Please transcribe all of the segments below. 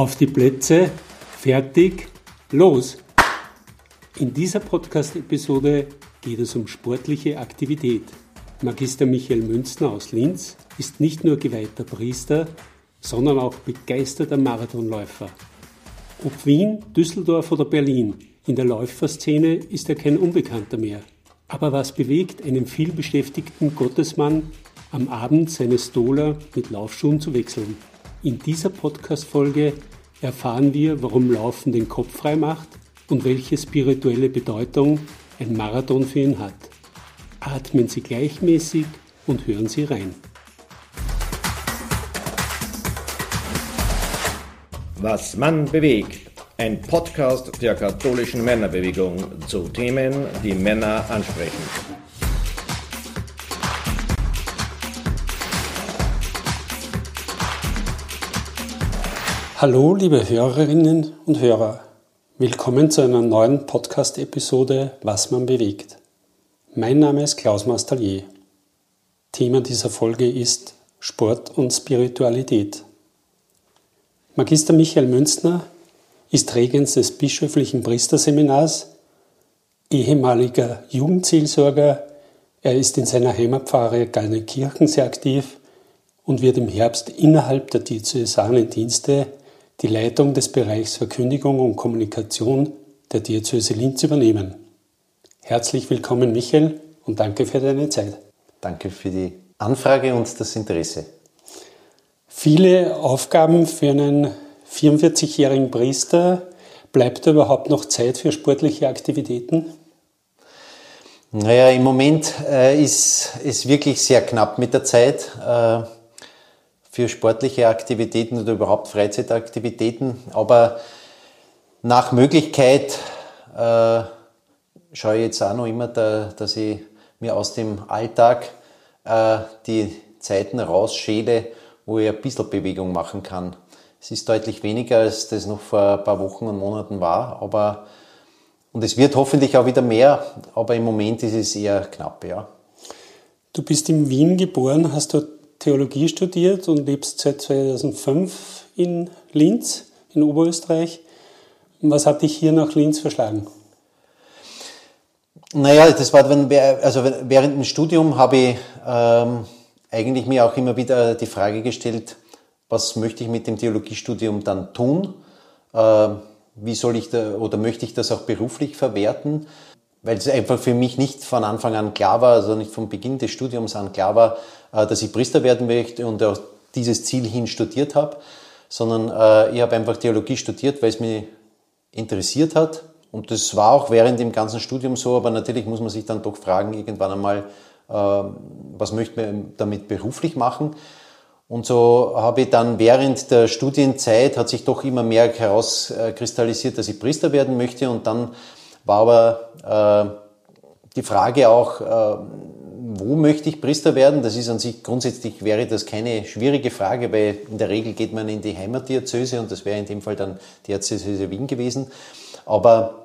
Auf die Plätze, fertig, los! In dieser Podcast-Episode geht es um sportliche Aktivität. Magister Michael Münzner aus Linz ist nicht nur geweihter Priester, sondern auch begeisterter Marathonläufer. Ob Wien, Düsseldorf oder Berlin, in der Läuferszene ist er kein Unbekannter mehr. Aber was bewegt einen vielbeschäftigten Gottesmann, am Abend seine Stola mit Laufschuhen zu wechseln? In dieser Podcast-Folge erfahren wir, warum Laufen den Kopf frei macht und welche spirituelle Bedeutung ein Marathon für ihn hat. Atmen Sie gleichmäßig und hören Sie rein. Was Mann bewegt. Ein Podcast der katholischen Männerbewegung zu Themen, die Männer ansprechen. Hallo, liebe Hörerinnen und Hörer. Willkommen zu einer neuen Podcast-Episode Was man bewegt. Mein Name ist Klaus Mastalier. Thema dieser Folge ist Sport und Spiritualität. Magister Michael Münzner ist Regens des bischöflichen Priesterseminars, ehemaliger Jugendzielsorger. Er ist in seiner Heimatpfarre Gallnenkirchen sehr aktiv und wird im Herbst innerhalb der diözesanen Dienste die Leitung des Bereichs Verkündigung und Kommunikation der Diözese Linz übernehmen. Herzlich willkommen, Michael, und danke für deine Zeit. Danke für die Anfrage und das Interesse. Viele Aufgaben für einen 44-jährigen Priester. Bleibt da überhaupt noch Zeit für sportliche Aktivitäten? Naja, im Moment äh, ist es wirklich sehr knapp mit der Zeit. Äh, für sportliche Aktivitäten oder überhaupt Freizeitaktivitäten. Aber nach Möglichkeit äh, schaue ich jetzt auch noch immer, da, dass ich mir aus dem Alltag äh, die Zeiten rausschäle, wo ich ein bisschen Bewegung machen kann. Es ist deutlich weniger, als das noch vor ein paar Wochen und Monaten war, aber und es wird hoffentlich auch wieder mehr, aber im Moment ist es eher knapp, ja. Du bist in Wien geboren, hast dort Theologie studiert und lebst seit 2005 in Linz, in Oberösterreich. Was hat dich hier nach Linz verschlagen? Naja, das war, also während dem Studium habe ich ähm, eigentlich mir auch immer wieder die Frage gestellt, was möchte ich mit dem Theologiestudium dann tun? Äh, wie soll ich da, oder möchte ich das auch beruflich verwerten? Weil es einfach für mich nicht von Anfang an klar war, also nicht vom Beginn des Studiums an klar war, äh, dass ich Priester werden möchte und auch dieses Ziel hin studiert habe, sondern äh, ich habe einfach Theologie studiert, weil es mich interessiert hat. Und das war auch während dem ganzen Studium so, aber natürlich muss man sich dann doch fragen, irgendwann einmal, äh, was möchte man damit beruflich machen? Und so habe ich dann während der Studienzeit hat sich doch immer mehr herauskristallisiert, dass ich Priester werden möchte und dann war aber äh, die Frage auch, äh, wo möchte ich Priester werden? Das ist an sich grundsätzlich wäre das keine schwierige Frage, weil in der Regel geht man in die Heimatdiözese und das wäre in dem Fall dann die Diözese Wien gewesen. Aber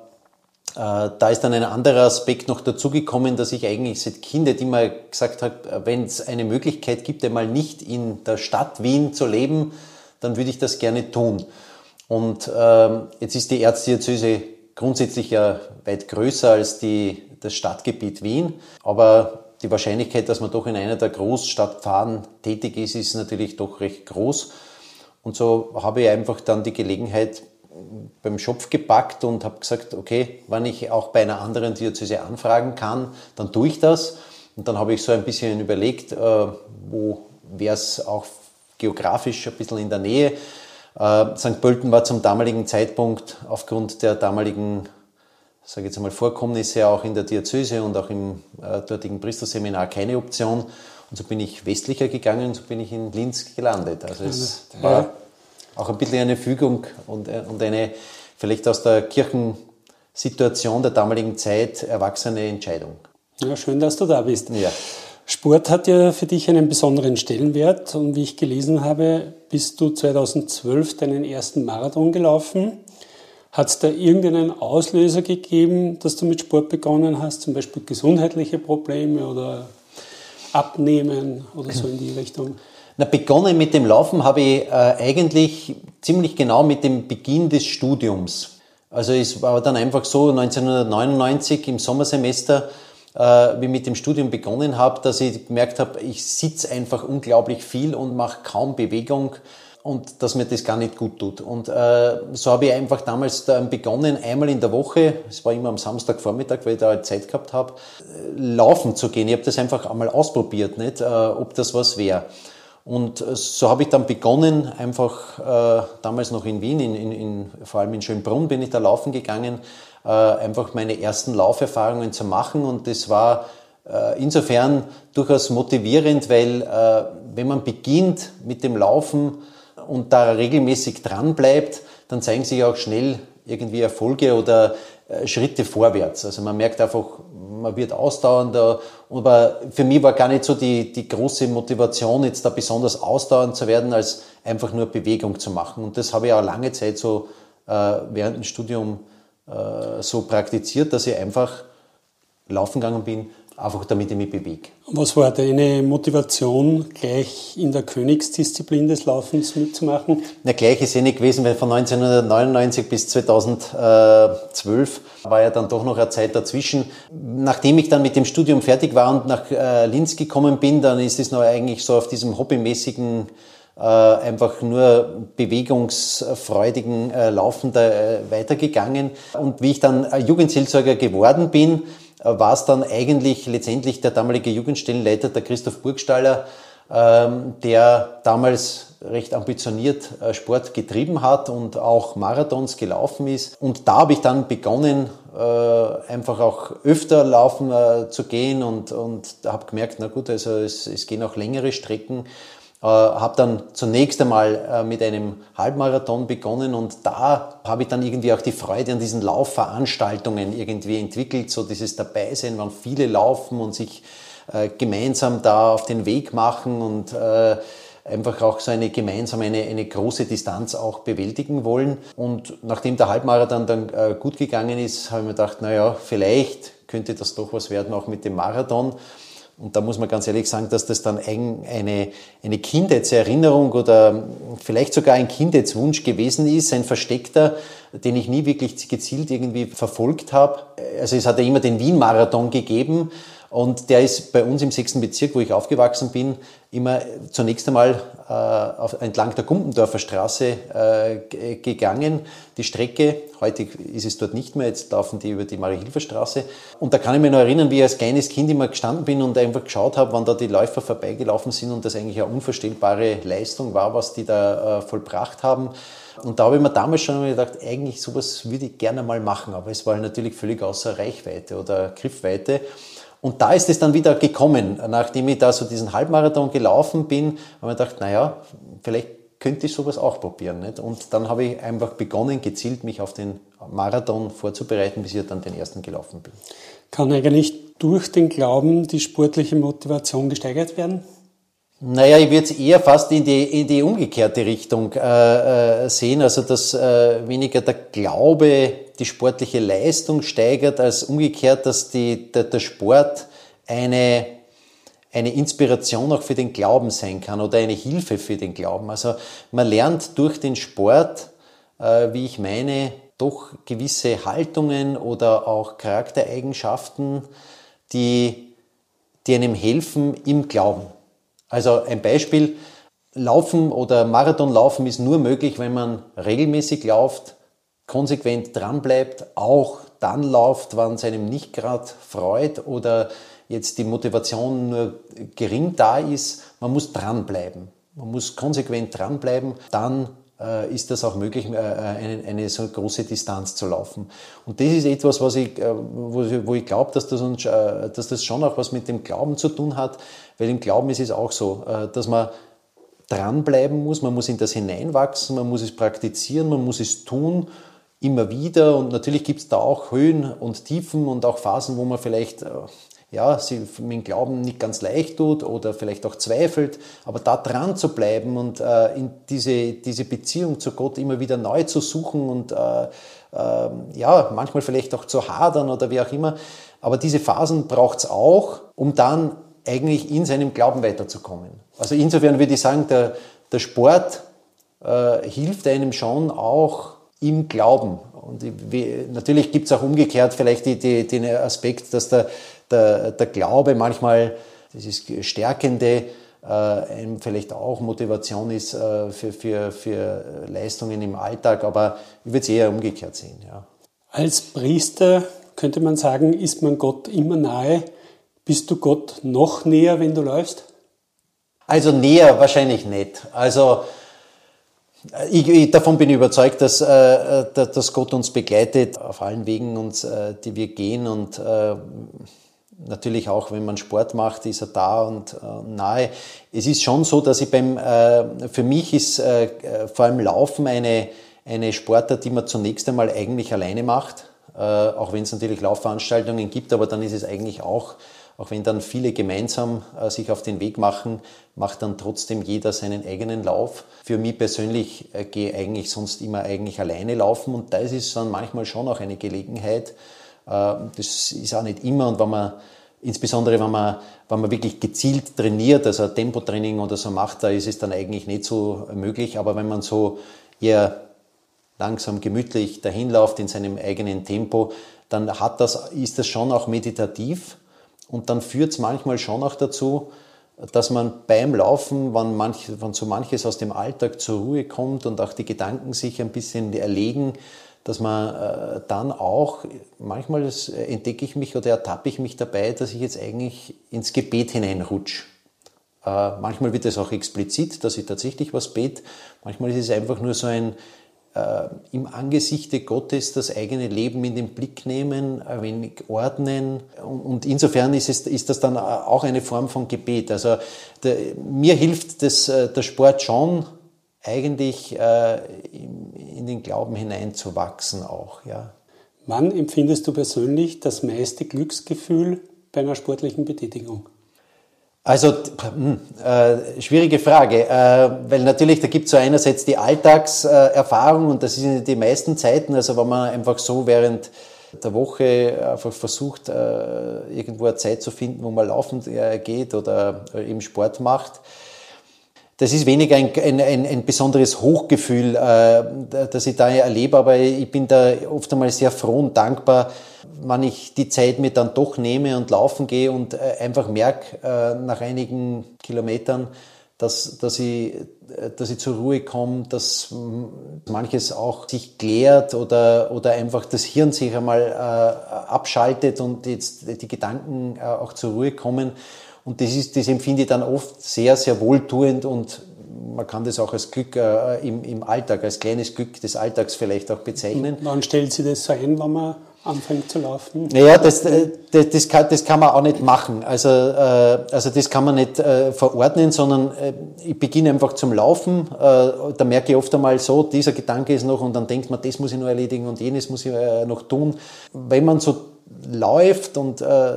äh, da ist dann ein anderer Aspekt noch dazugekommen, dass ich eigentlich seit Kind immer gesagt habe, wenn es eine Möglichkeit gibt, einmal nicht in der Stadt Wien zu leben, dann würde ich das gerne tun. Und ähm, jetzt ist die Erzdiözese grundsätzlich ja weit größer als die, das Stadtgebiet Wien. Aber die Wahrscheinlichkeit, dass man doch in einer der Großstadtpfaden tätig ist, ist natürlich doch recht groß. Und so habe ich einfach dann die Gelegenheit beim Schopf gepackt und habe gesagt, okay, wenn ich auch bei einer anderen Diözese anfragen kann, dann tue ich das. Und dann habe ich so ein bisschen überlegt, äh, wo wäre es auch geografisch ein bisschen in der Nähe. Äh, St. Pölten war zum damaligen Zeitpunkt aufgrund der damaligen, sage ich jetzt einmal, Vorkommnisse auch in der Diözese und auch im äh, dortigen Priesterseminar keine Option. Und so bin ich westlicher gegangen und so bin ich in Linz gelandet. Also es war auch ein bisschen eine Fügung und, äh, und eine vielleicht aus der Kirchensituation der damaligen Zeit erwachsene Entscheidung. Ja, schön, dass du da bist. Ja. Sport hat ja für dich einen besonderen Stellenwert und wie ich gelesen habe, bist du 2012 deinen ersten Marathon gelaufen. Hat es da irgendeinen Auslöser gegeben, dass du mit Sport begonnen hast, zum Beispiel gesundheitliche Probleme oder Abnehmen oder so in die Richtung? Na, begonnen mit dem Laufen habe ich äh, eigentlich ziemlich genau mit dem Beginn des Studiums. Also es war dann einfach so 1999 im Sommersemester, äh, wie mit dem Studium begonnen habe, dass ich gemerkt habe, ich sitze einfach unglaublich viel und mache kaum Bewegung und dass mir das gar nicht gut tut. Und äh, so habe ich einfach damals dann begonnen, einmal in der Woche, es war immer am Samstagvormittag, weil ich da halt Zeit gehabt habe, äh, laufen zu gehen. Ich habe das einfach einmal ausprobiert, nicht, äh, ob das was wäre. Und äh, so habe ich dann begonnen, einfach äh, damals noch in Wien, in, in, in, vor allem in Schönbrunn bin ich da laufen gegangen, äh, einfach meine ersten Lauferfahrungen zu machen. Und das war äh, insofern durchaus motivierend, weil äh, wenn man beginnt mit dem Laufen und da regelmäßig dran bleibt, dann zeigen sich auch schnell irgendwie Erfolge oder Schritte vorwärts. Also man merkt einfach, man wird ausdauernder. Aber für mich war gar nicht so die, die große Motivation, jetzt da besonders ausdauernd zu werden, als einfach nur Bewegung zu machen. Und das habe ich auch lange Zeit so äh, während dem Studium äh, so praktiziert, dass ich einfach laufen gegangen bin, einfach damit ich mich bewege. Was war deine Motivation, gleich in der Königsdisziplin des Laufens mitzumachen? Na, gleich ist eh nicht gewesen, weil von 1999 bis 2012 war ja dann doch noch eine Zeit dazwischen. Nachdem ich dann mit dem Studium fertig war und nach äh, Linz gekommen bin, dann ist es noch eigentlich so auf diesem hobbymäßigen äh, einfach nur bewegungsfreudigen äh, Laufen da äh, weitergegangen. Und wie ich dann Jugendseelsorger geworden bin, äh, war es dann eigentlich letztendlich der damalige Jugendstellenleiter, der Christoph Burgstaller, ähm, der damals recht ambitioniert äh, Sport getrieben hat und auch Marathons gelaufen ist. Und da habe ich dann begonnen, äh, einfach auch öfter laufen zu gehen und, und habe gemerkt, na gut, also es, es gehen auch längere Strecken. Äh, habe dann zunächst einmal äh, mit einem Halbmarathon begonnen und da habe ich dann irgendwie auch die Freude an diesen Laufveranstaltungen irgendwie entwickelt, so dieses Dabeisein, wann viele laufen und sich äh, gemeinsam da auf den Weg machen und äh, einfach auch so eine gemeinsame, eine, eine große Distanz auch bewältigen wollen. Und nachdem der Halbmarathon dann gut gegangen ist, habe ich mir gedacht, naja, vielleicht könnte das doch was werden auch mit dem Marathon. Und da muss man ganz ehrlich sagen, dass das dann eine, eine Kindheitserinnerung oder vielleicht sogar ein Kindheitswunsch gewesen ist, ein versteckter, den ich nie wirklich gezielt irgendwie verfolgt habe. Also es hat ja immer den Wien-Marathon gegeben und der ist bei uns im sechsten Bezirk, wo ich aufgewachsen bin, immer zunächst einmal äh, auf, entlang der Gumpendorfer Straße äh, gegangen. Die Strecke, heute ist es dort nicht mehr, jetzt laufen die über die Marie-Hilfer-Straße. Und da kann ich mich noch erinnern, wie ich als kleines Kind immer gestanden bin und einfach geschaut habe, wann da die Läufer vorbeigelaufen sind und das eigentlich eine unvorstellbare Leistung war, was die da äh, vollbracht haben. Und da habe ich mir damals schon gedacht, eigentlich sowas würde ich gerne mal machen, aber es war natürlich völlig außer Reichweite oder Griffweite. Und da ist es dann wieder gekommen, nachdem ich da so diesen Halbmarathon gelaufen bin, habe ich gedacht, naja, vielleicht könnte ich sowas auch probieren. Nicht? Und dann habe ich einfach begonnen, gezielt mich auf den Marathon vorzubereiten, bis ich dann den ersten gelaufen bin. Kann eigentlich durch den Glauben die sportliche Motivation gesteigert werden? Naja, ich würde es eher fast in die, in die umgekehrte Richtung äh, äh, sehen, also dass äh, weniger der Glaube die sportliche Leistung steigert, als umgekehrt, dass die, der, der Sport eine, eine Inspiration auch für den Glauben sein kann oder eine Hilfe für den Glauben. Also man lernt durch den Sport, äh, wie ich meine, doch gewisse Haltungen oder auch Charaktereigenschaften, die, die einem helfen im Glauben. Also ein Beispiel, Laufen oder Marathonlaufen ist nur möglich, wenn man regelmäßig läuft, konsequent dranbleibt, auch dann läuft, wann es einem nicht gerade freut oder jetzt die Motivation nur gering da ist. Man muss dranbleiben. Man muss konsequent dranbleiben, dann ist das auch möglich, äh, eine, eine, so große Distanz zu laufen. Und das ist etwas, was ich, äh, wo, ich glaube, dass das, uns, äh, dass das schon auch was mit dem Glauben zu tun hat, weil im Glauben ist es auch so, äh, dass man dranbleiben muss, man muss in das hineinwachsen, man muss es praktizieren, man muss es tun, immer wieder. Und natürlich gibt es da auch Höhen und Tiefen und auch Phasen, wo man vielleicht äh, ja, sie mit dem Glauben nicht ganz leicht tut oder vielleicht auch zweifelt, aber da dran zu bleiben und äh, in diese, diese Beziehung zu Gott immer wieder neu zu suchen und äh, äh, ja, manchmal vielleicht auch zu hadern oder wie auch immer. Aber diese Phasen braucht es auch, um dann eigentlich in seinem Glauben weiterzukommen. Also insofern würde ich sagen, der, der Sport äh, hilft einem schon auch im Glauben. Und natürlich gibt es auch umgekehrt vielleicht die, die, den Aspekt, dass der, der, der Glaube manchmal, dieses Stärkende, äh, vielleicht auch Motivation ist äh, für, für, für Leistungen im Alltag, aber ich würde es eher umgekehrt sehen. Ja. Als Priester könnte man sagen, ist man Gott immer nahe. Bist du Gott noch näher, wenn du läufst? Also näher wahrscheinlich nicht. Also ich, ich, davon bin ich überzeugt, dass, äh, dass Gott uns begleitet auf allen Wegen, uns, äh, die wir gehen und äh, natürlich auch, wenn man Sport macht, ist er da und äh, nahe. Es ist schon so, dass ich beim, äh, für mich ist äh, vor allem Laufen eine, eine Sportart, die man zunächst einmal eigentlich alleine macht, äh, auch wenn es natürlich Laufveranstaltungen gibt, aber dann ist es eigentlich auch auch wenn dann viele gemeinsam äh, sich auf den Weg machen, macht dann trotzdem jeder seinen eigenen Lauf. Für mich persönlich äh, gehe eigentlich sonst immer eigentlich alleine laufen und da ist es dann manchmal schon auch eine Gelegenheit. Äh, das ist auch nicht immer und wenn man insbesondere wenn man, wenn man wirklich gezielt trainiert, also Tempotraining oder so macht, da ist es dann eigentlich nicht so möglich. Aber wenn man so eher langsam, gemütlich dahin läuft in seinem eigenen Tempo, dann hat das, ist das schon auch meditativ. Und dann führt es manchmal schon auch dazu, dass man beim Laufen, wenn, manch, wenn so manches aus dem Alltag zur Ruhe kommt und auch die Gedanken sich ein bisschen erlegen, dass man äh, dann auch, manchmal äh, entdecke ich mich oder ertappe ich mich dabei, dass ich jetzt eigentlich ins Gebet hineinrutsche. Äh, manchmal wird es auch explizit, dass ich tatsächlich was bete. Manchmal ist es einfach nur so ein, äh, im Angesichte Gottes das eigene Leben in den Blick nehmen, ein wenig ordnen. Und insofern ist, es, ist das dann auch eine Form von Gebet. Also der, mir hilft das, der Sport schon, eigentlich äh, in, den Glauben hineinzuwachsen auch. Ja. Wann empfindest du persönlich das meiste Glücksgefühl bei einer sportlichen Betätigung? Also, hm, äh, schwierige Frage, äh, weil natürlich, da gibt es so einerseits die Alltagserfahrung und das in den meisten Zeiten, also wenn man einfach so während der Woche einfach versucht, äh, irgendwo eine Zeit zu finden, wo man laufend äh, geht oder eben Sport macht, das ist weniger ein, ein, ein, ein besonderes Hochgefühl, äh, das ich da erlebe, aber ich bin da oft einmal sehr froh und dankbar, wenn ich die Zeit mir dann doch nehme und laufen gehe und äh, einfach merke äh, nach einigen Kilometern, dass, dass, ich, äh, dass ich zur Ruhe komme, dass manches auch sich klärt oder, oder einfach das Hirn sich einmal äh, abschaltet und jetzt die Gedanken äh, auch zur Ruhe kommen. Und das, ist, das empfinde ich dann oft sehr, sehr wohltuend und man kann das auch als Glück äh, im, im Alltag, als kleines Glück des Alltags vielleicht auch bezeichnen. Wann stellt Sie das so ein, wenn man anfängt zu laufen? Naja, das, äh, das, das, kann, das kann man auch nicht machen. Also, äh, also das kann man nicht äh, verordnen, sondern äh, ich beginne einfach zum Laufen. Äh, da merke ich oft einmal so, dieser Gedanke ist noch und dann denkt man, das muss ich noch erledigen und jenes muss ich äh, noch tun. Wenn man so läuft und äh,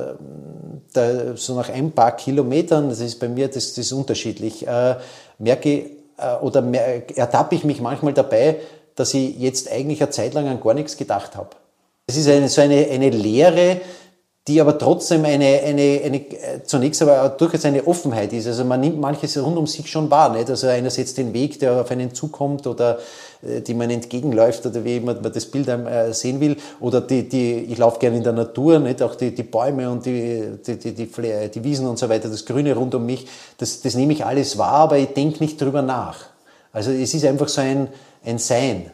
da, so nach ein paar Kilometern, das ist bei mir das, das ist unterschiedlich, äh, merke äh, oder mer ertappe ich mich manchmal dabei, dass ich jetzt eigentlich eine Zeit lang an gar nichts gedacht habe. Es ist eine, so eine, eine Lehre, die aber trotzdem eine, eine, eine, zunächst aber durchaus eine Offenheit ist. Also man nimmt manches rund um sich schon wahr. Nicht? Also einer setzt den Weg, der auf einen zukommt oder äh, die man entgegenläuft oder wie man das Bild äh, sehen will. Oder die, die, ich laufe gerne in der Natur, nicht? auch die, die Bäume und die, die, die, die, die Wiesen und so weiter, das Grüne rund um mich, das, das nehme ich alles wahr, aber ich denke nicht drüber nach. Also es ist einfach so ein, ein Sein.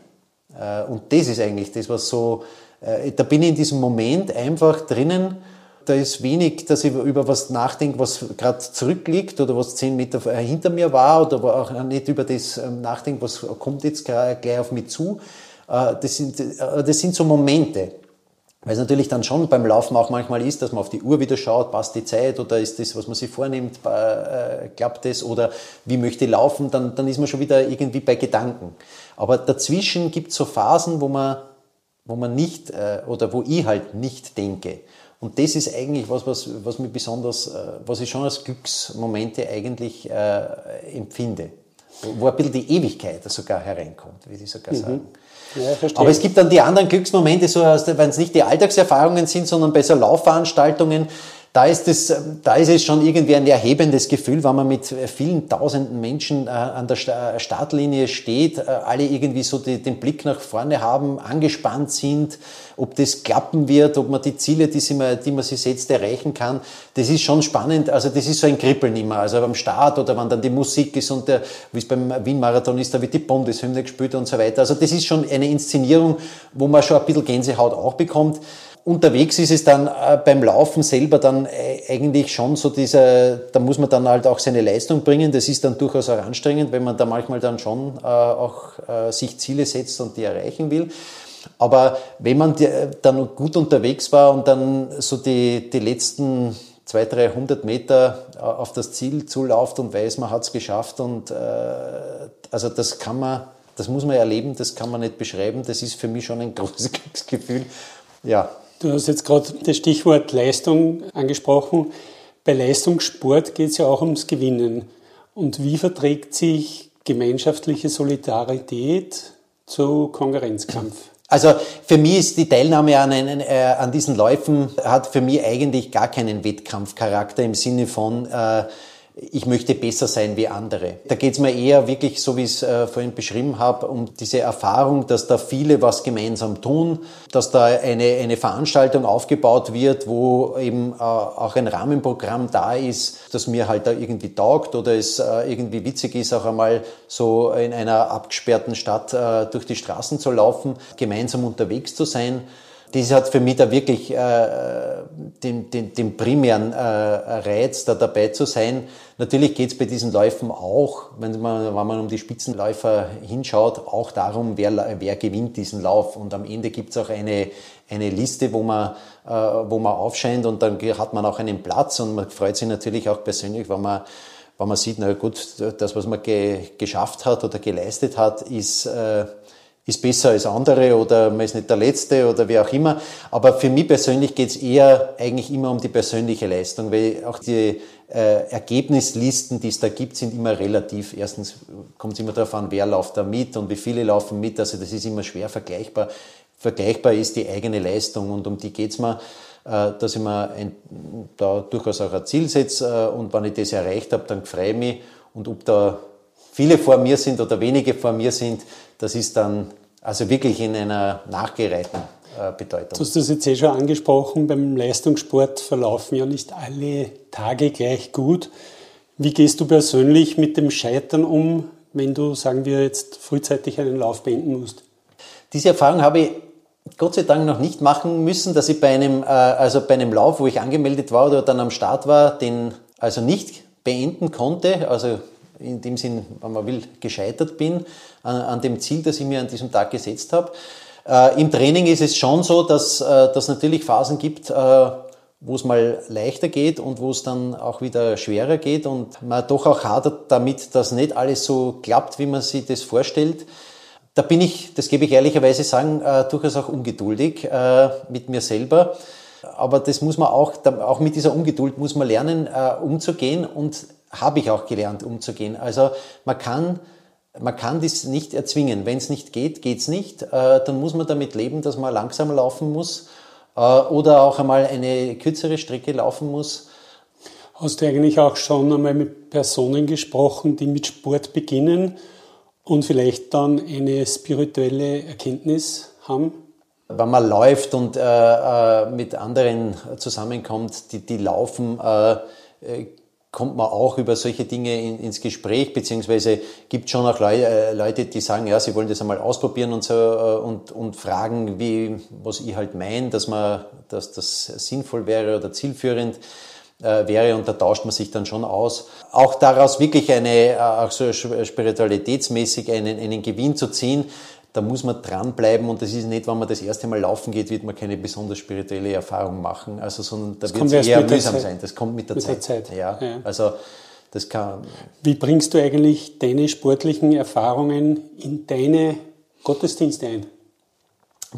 Äh, und das ist eigentlich das, was so äh, da bin ich in diesem Moment einfach drinnen. Da ist wenig, dass ich über was nachdenke, was gerade zurückliegt oder was zehn Meter hinter mir war oder auch nicht über das ähm, nachdenke, was kommt jetzt gleich auf mich zu. Äh, das sind, äh, das sind so Momente. Weil es natürlich dann schon beim Laufen auch manchmal ist, dass man auf die Uhr wieder schaut, passt die Zeit oder ist das, was man sich vornimmt, klappt das oder wie möchte ich laufen, dann, dann ist man schon wieder irgendwie bei Gedanken. Aber dazwischen gibt es so Phasen, wo man wo man nicht äh, oder wo ich halt nicht denke. Und das ist eigentlich was, was, was mir besonders, äh, was ich schon als Glücksmomente eigentlich äh, empfinde. Wo ein bisschen die Ewigkeit sogar hereinkommt, würde ich sogar mhm. sagen. Ja, Aber es gibt dann die anderen Glücksmomente, so wenn es nicht die Alltagserfahrungen sind, sondern bei so Laufveranstaltungen, da ist, es, da ist es schon irgendwie ein erhebendes Gefühl, wenn man mit vielen tausenden Menschen äh, an der Startlinie steht, äh, alle irgendwie so die, den Blick nach vorne haben, angespannt sind, ob das klappen wird, ob man die Ziele, die, man, die man sich setzt, erreichen kann. Das ist schon spannend. Also das ist so ein Kribbeln immer. Also beim Start oder wenn dann die Musik ist und der, wie es beim Wien-Marathon ist, da wird die Bundeshymne gespielt und so weiter. Also das ist schon eine Inszenierung, wo man schon ein bisschen Gänsehaut auch bekommt. Unterwegs ist es dann äh, beim Laufen selber dann äh, eigentlich schon so dieser, da muss man dann halt auch seine Leistung bringen. Das ist dann durchaus auch anstrengend, wenn man da manchmal dann schon äh, auch sich Ziele setzt und die erreichen will. Aber wenn man dann gut unterwegs war und dann so die, die letzten 200, 300 Meter auf das Ziel zulauft und weiß, man hat es geschafft und also das kann man, das muss man erleben, das kann man nicht beschreiben. Das ist für mich schon ein großes Glücksgefühl. Ja, Du hast jetzt gerade das Stichwort Leistung angesprochen. Bei Leistungssport geht es ja auch ums Gewinnen. Und wie verträgt sich gemeinschaftliche Solidarität zu Konkurrenzkampf? Also für mich ist die Teilnahme an, einen, äh, an diesen Läufen hat für mich eigentlich gar keinen Wettkampfcharakter im Sinne von äh, ich möchte besser sein wie andere. Da geht es mir eher wirklich, so wie ich es äh, vorhin beschrieben habe, um diese Erfahrung, dass da viele was gemeinsam tun, dass da eine, eine Veranstaltung aufgebaut wird, wo eben äh, auch ein Rahmenprogramm da ist, das mir halt da irgendwie taugt oder es äh, irgendwie witzig ist, auch einmal so in einer abgesperrten Stadt äh, durch die Straßen zu laufen, gemeinsam unterwegs zu sein. Das hat für mich da wirklich äh, den, den, den primären äh, Reiz, da dabei zu sein. Natürlich geht es bei diesen Läufen auch, wenn man, wenn man um die Spitzenläufer hinschaut, auch darum, wer, wer gewinnt diesen Lauf. Und am Ende gibt es auch eine, eine Liste, wo man, äh, wo man aufscheint und dann hat man auch einen Platz und man freut sich natürlich auch persönlich, wenn man, wenn man sieht, na gut, das, was man ge, geschafft hat oder geleistet hat, ist... Äh, ist besser als andere oder man ist nicht der Letzte oder wie auch immer. Aber für mich persönlich geht es eher eigentlich immer um die persönliche Leistung, weil auch die äh, Ergebnislisten, die es da gibt, sind immer relativ. Erstens kommt es immer darauf an, wer läuft da mit und wie viele laufen mit. Also das ist immer schwer vergleichbar. Vergleichbar ist die eigene Leistung und um die geht's mir, äh, dass ich mir ein, da durchaus auch ein Ziel setze äh, und wenn ich das erreicht habe, dann freue ich mich und ob da viele vor mir sind oder wenige vor mir sind, das ist dann also wirklich in einer nachgereihten äh, Bedeutung. Du hast das jetzt eh schon angesprochen, beim Leistungssport verlaufen ja nicht alle Tage gleich gut. Wie gehst du persönlich mit dem Scheitern um, wenn du, sagen wir, jetzt frühzeitig einen Lauf beenden musst? Diese Erfahrung habe ich Gott sei Dank noch nicht machen müssen, dass ich bei einem, äh, also bei einem Lauf, wo ich angemeldet war oder dann am Start war, den also nicht beenden konnte. Also in dem Sinn, wenn man will, gescheitert bin an, an dem Ziel, das ich mir an diesem Tag gesetzt habe. Äh, Im Training ist es schon so, dass äh, das natürlich Phasen gibt, äh, wo es mal leichter geht und wo es dann auch wieder schwerer geht und man doch auch hadert damit, dass nicht alles so klappt, wie man sich das vorstellt. Da bin ich, das gebe ich ehrlicherweise sagen, äh, durchaus auch ungeduldig äh, mit mir selber. Aber das muss man auch, auch mit dieser Ungeduld muss man lernen, äh, umzugehen und habe ich auch gelernt umzugehen. Also man kann, man kann das nicht erzwingen. Wenn es nicht geht, geht es nicht. Äh, dann muss man damit leben, dass man langsam laufen muss äh, oder auch einmal eine kürzere Strecke laufen muss. Hast du eigentlich auch schon einmal mit Personen gesprochen, die mit Sport beginnen und vielleicht dann eine spirituelle Erkenntnis haben? Wenn man läuft und äh, äh mit anderen zusammenkommt, die, die laufen, kommt man auch über solche Dinge in, ins Gespräch, beziehungsweise gibt schon auch äh, Leute, die sagen, ja, sie wollen das einmal ausprobieren und so äh, und, und fragen, wie, was ich halt meine, dass man, dass das sinnvoll wäre oder zielführend äh, wäre und da tauscht man sich dann schon aus. Auch daraus wirklich eine, auch so spiritualitätsmäßig einen, einen Gewinn zu ziehen, da muss man dranbleiben und das ist nicht, wenn man das erste Mal laufen geht, wird man keine besonders spirituelle Erfahrung machen, also sondern da wird es eher mühsam sein. Das kommt mit der, mit Zeit. der Zeit. Ja. ja. Also das kann. Wie bringst du eigentlich deine sportlichen Erfahrungen in deine Gottesdienste ein?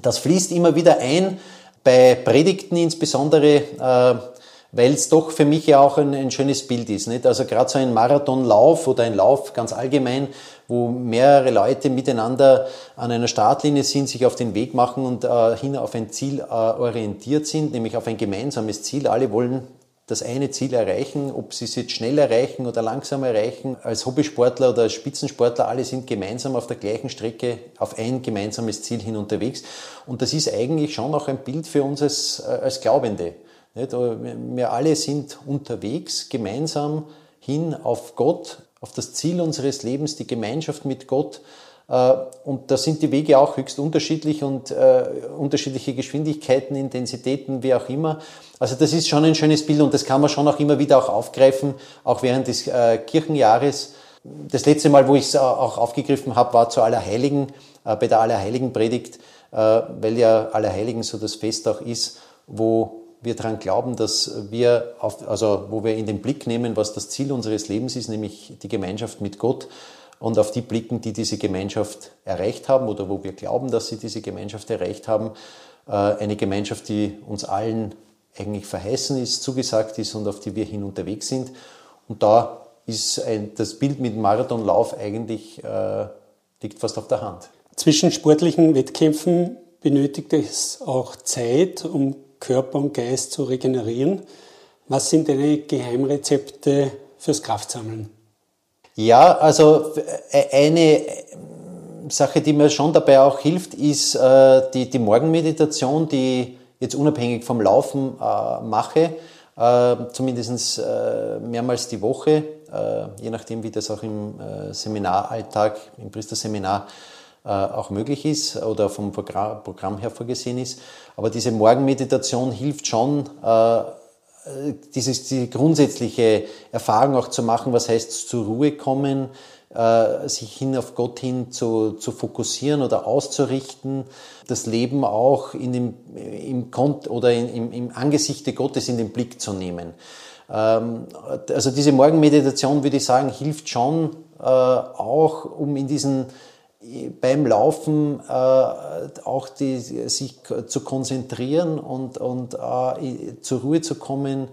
Das fließt immer wieder ein, bei Predigten insbesondere. Äh, weil es doch für mich ja auch ein, ein schönes Bild ist. Nicht? Also gerade so ein Marathonlauf oder ein Lauf ganz allgemein, wo mehrere Leute miteinander an einer Startlinie sind, sich auf den Weg machen und äh, hin auf ein Ziel äh, orientiert sind, nämlich auf ein gemeinsames Ziel. Alle wollen das eine Ziel erreichen, ob sie es jetzt schnell erreichen oder langsam erreichen. Als Hobbysportler oder als Spitzensportler, alle sind gemeinsam auf der gleichen Strecke auf ein gemeinsames Ziel hin unterwegs. Und das ist eigentlich schon auch ein Bild für uns als, äh, als Glaubende. Wir alle sind unterwegs, gemeinsam hin auf Gott, auf das Ziel unseres Lebens, die Gemeinschaft mit Gott. Äh, und da sind die Wege auch höchst unterschiedlich und äh, unterschiedliche Geschwindigkeiten, Intensitäten, wie auch immer. Also das ist schon ein schönes Bild und das kann man schon auch immer wieder auch aufgreifen, auch während des äh, Kirchenjahres. Das letzte Mal, wo ich es auch aufgegriffen habe, war zu Allerheiligen, äh, bei der Allerheiligen Predigt, äh, weil ja Allerheiligen so das Fest auch ist, wo wir daran glauben, dass wir, auf, also wo wir in den Blick nehmen, was das Ziel unseres Lebens ist, nämlich die Gemeinschaft mit Gott und auf die blicken, die diese Gemeinschaft erreicht haben oder wo wir glauben, dass sie diese Gemeinschaft erreicht haben. Äh, eine Gemeinschaft, die uns allen eigentlich verheißen ist, zugesagt ist und auf die wir hin unterwegs sind. Und da ist ein, das Bild mit Marathonlauf eigentlich, äh, liegt fast auf der Hand. Zwischen sportlichen Wettkämpfen benötigt es auch Zeit, um Körper und Geist zu regenerieren. Was sind deine Geheimrezepte fürs Kraftsammeln? Ja, also äh, eine Sache, die mir schon dabei auch hilft, ist äh, die, die Morgenmeditation, die ich jetzt unabhängig vom Laufen äh, mache, äh, zumindest äh, mehrmals die Woche, äh, je nachdem, wie das auch im äh, Seminaralltag, im Priesterseminar äh, auch möglich ist oder vom Programm, her vorgesehen ist. Aber diese Morgenmeditation hilft schon, äh, dieses, die grundsätzliche Erfahrung auch zu machen, was heißt zur Ruhe kommen, äh, sich hin auf Gott hin zu, zu fokussieren oder auszurichten, das Leben auch in dem, im Kont oder in, im, im Angesichte Gottes in den Blick zu nehmen. Ähm, also diese Morgenmeditation, würde ich sagen, hilft schon äh, auch, um in diesen beim Laufen äh, auch die, sich zu konzentrieren und, und äh, zur Ruhe zu kommen,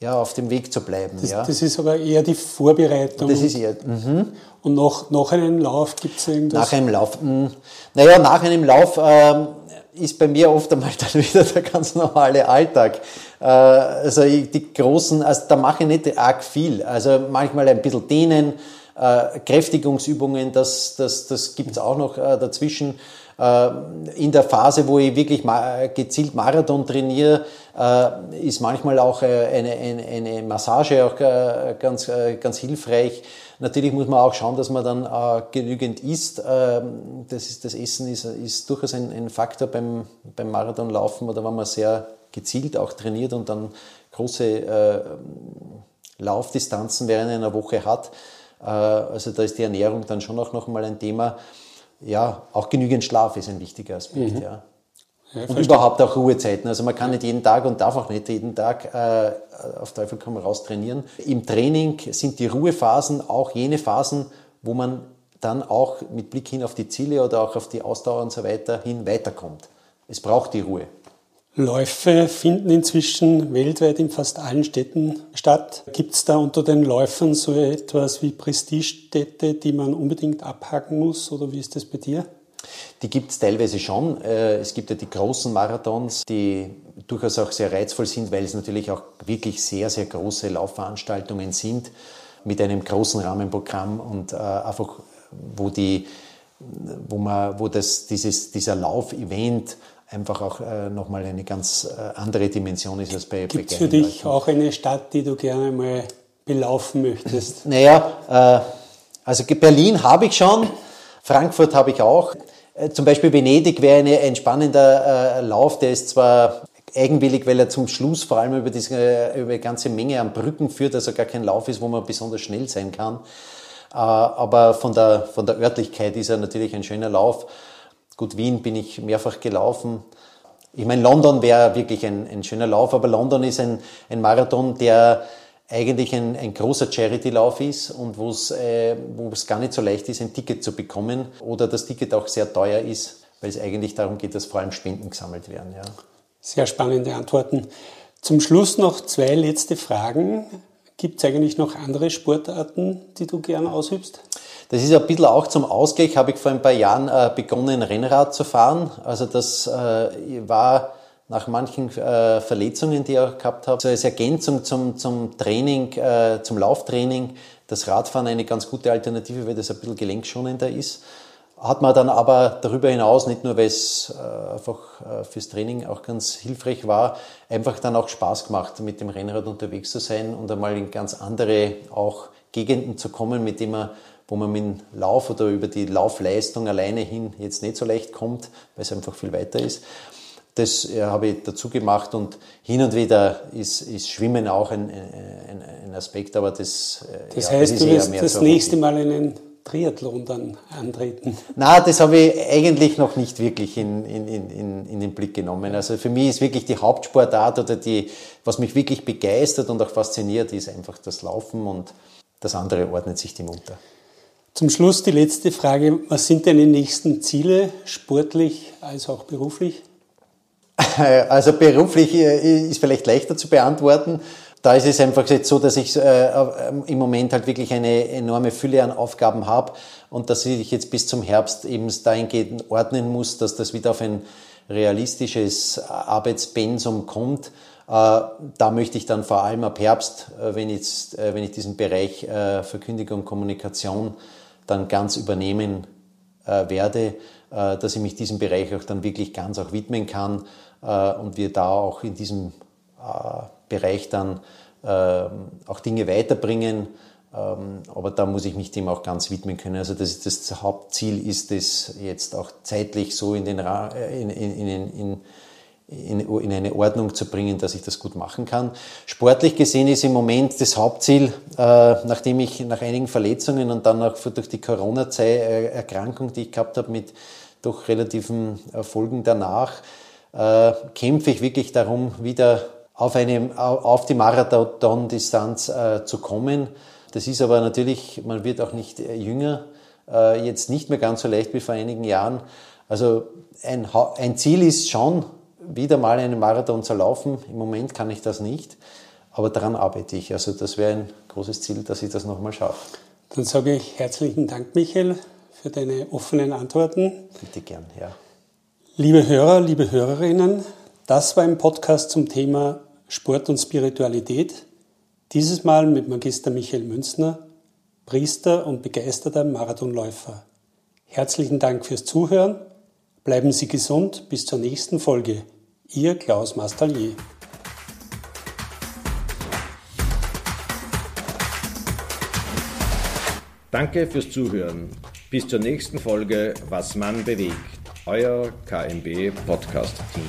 ja, auf dem Weg zu bleiben. Das, ja. das ist aber eher die Vorbereitung. Das ist eher. Mhm. Und nach, nach einem Lauf gibt es irgendwas? Nach einem Lauf. Mh, naja, nach einem Lauf äh, ist bei mir oft einmal dann wieder der ganz normale Alltag. Äh, also die großen, also da mache ich nicht arg viel. Also manchmal ein bisschen dehnen, äh, Kräftigungsübungen, das, das, das gibt es auch noch äh, dazwischen. Äh, in der Phase, wo ich wirklich ma gezielt Marathon trainiere, äh, ist manchmal auch äh, eine, eine, eine Massage auch äh, ganz, ganz hilfreich. Natürlich muss man auch schauen, dass man dann genügend isst. Ähm, das, ist, das Essen ist, ist durchaus ein, ein Faktor beim, beim Marathonlaufen oder wenn man sehr gezielt auch trainiert und dann große Laufdistanzen während einer Woche hat also da ist die Ernährung dann schon auch noch mal ein Thema. Ja, auch genügend Schlaf ist ein wichtiger Aspekt. Mhm. Ja. Ja, und überhaupt auch Ruhezeiten. Also man kann nicht jeden Tag und darf auch nicht jeden Tag äh, auf Teufel komm raus trainieren. Im Training sind die Ruhephasen auch jene Phasen, wo man dann auch mit Blick hin auf die Ziele oder auch auf die Ausdauer und so weiter hin weiterkommt. Es braucht die Ruhe. Läufe finden inzwischen weltweit in fast allen Städten statt. Gibt es da unter den Läufern so etwas wie Prestigestädte, die man unbedingt abhaken muss oder wie ist das bei dir? Die gibt es teilweise schon. Äh, es gibt ja die großen Marathons, die durchaus auch sehr reizvoll sind, weil es natürlich auch wirklich sehr, sehr große Laufveranstaltungen sind mit einem großen Rahmenprogramm und äh, einfach, wo die, wo man, wo das, dieses, dieser Lauf-Event einfach auch äh, nochmal eine ganz äh, andere Dimension ist als bei Gibt es für dich auch eine Stadt, die du gerne mal belaufen möchtest? Naja, äh, also Berlin habe ich schon, Frankfurt habe ich auch. Äh, zum Beispiel Venedig wäre eine, ein spannender äh, Lauf, der ist zwar eigenwillig, weil er zum Schluss vor allem über diese äh, über eine ganze Menge an Brücken führt, also gar kein Lauf ist, wo man besonders schnell sein kann. Aber von der, von der Örtlichkeit ist er natürlich ein schöner Lauf. Gut, Wien bin ich mehrfach gelaufen. Ich meine, London wäre wirklich ein, ein, schöner Lauf, aber London ist ein, ein Marathon, der eigentlich ein, ein großer Charity-Lauf ist und wo es äh, gar nicht so leicht ist, ein Ticket zu bekommen oder das Ticket auch sehr teuer ist, weil es eigentlich darum geht, dass vor allem Spenden gesammelt werden. Ja. Sehr spannende Antworten. Zum Schluss noch zwei letzte Fragen. Gibt es eigentlich noch andere Sportarten, die du gerne ausübst? Das ist ein bisschen auch zum Ausgleich, habe ich vor ein paar Jahren äh, begonnen, Rennrad zu fahren. Also das äh, war nach manchen äh, Verletzungen, die ich gehabt habe. So als Ergänzung zum, zum Training, äh, zum Lauftraining, das Radfahren eine ganz gute Alternative, weil das ein bisschen gelenkschonender ist. Hat man dann aber darüber hinaus, nicht nur weil es äh, einfach äh, fürs Training auch ganz hilfreich war, einfach dann auch Spaß gemacht, mit dem Rennrad unterwegs zu sein und einmal in ganz andere auch Gegenden zu kommen, mit dem man, wo man mit dem Lauf oder über die Laufleistung alleine hin jetzt nicht so leicht kommt, weil es einfach viel weiter ist. Das äh, habe ich dazu gemacht und hin und wieder ist, ist Schwimmen auch ein, ein, ein Aspekt, aber das, äh, das ja, heißt, das du wirst das nächste Mal einen Triathlon dann antreten? Na, das habe ich eigentlich noch nicht wirklich in, in, in, in den Blick genommen. Also für mich ist wirklich die Hauptsportart oder die, was mich wirklich begeistert und auch fasziniert, ist einfach das Laufen und das andere ordnet sich dem unter. Zum Schluss die letzte Frage. Was sind deine nächsten Ziele, sportlich als auch beruflich? Also beruflich äh, ist vielleicht leichter zu beantworten. Da ist es einfach jetzt so, dass ich äh, im Moment halt wirklich eine enorme Fülle an Aufgaben habe und dass ich jetzt bis zum Herbst eben dahingehend ordnen muss, dass das wieder auf ein realistisches Arbeitspensum kommt. Äh, da möchte ich dann vor allem ab Herbst, äh, wenn, ich, äh, wenn ich diesen Bereich Verkündigung und Kommunikation dann ganz übernehmen werde, dass ich mich diesem Bereich auch dann wirklich ganz auch widmen kann und wir da auch in diesem Bereich dann ähm, auch Dinge weiterbringen. Ähm, aber da muss ich mich dem auch ganz widmen können. Also das, das Hauptziel ist es jetzt auch zeitlich so in, den, äh, in, in, in, in, in eine Ordnung zu bringen, dass ich das gut machen kann. Sportlich gesehen ist im Moment das Hauptziel, äh, nachdem ich nach einigen Verletzungen und dann auch durch die Corona-Erkrankung, äh, die ich gehabt habe, mit doch relativen Folgen danach, kämpfe ich wirklich darum, wieder auf, eine, auf die Marathon-Distanz äh, zu kommen. Das ist aber natürlich, man wird auch nicht äh, jünger, äh, jetzt nicht mehr ganz so leicht wie vor einigen Jahren. Also ein, ein Ziel ist schon, wieder mal einen Marathon zu laufen. Im Moment kann ich das nicht, aber daran arbeite ich. Also das wäre ein großes Ziel, dass ich das nochmal schaffe. Dann sage ich herzlichen Dank, Michael, für deine offenen Antworten. Bitte gern, ja. Liebe Hörer, liebe Hörerinnen, das war ein Podcast zum Thema Sport und Spiritualität. Dieses Mal mit Magister Michael Münzner, Priester und begeisterter Marathonläufer. Herzlichen Dank fürs Zuhören. Bleiben Sie gesund. Bis zur nächsten Folge. Ihr Klaus Mastallier. Danke fürs Zuhören. Bis zur nächsten Folge Was man bewegt. Euer KMB Podcast Team.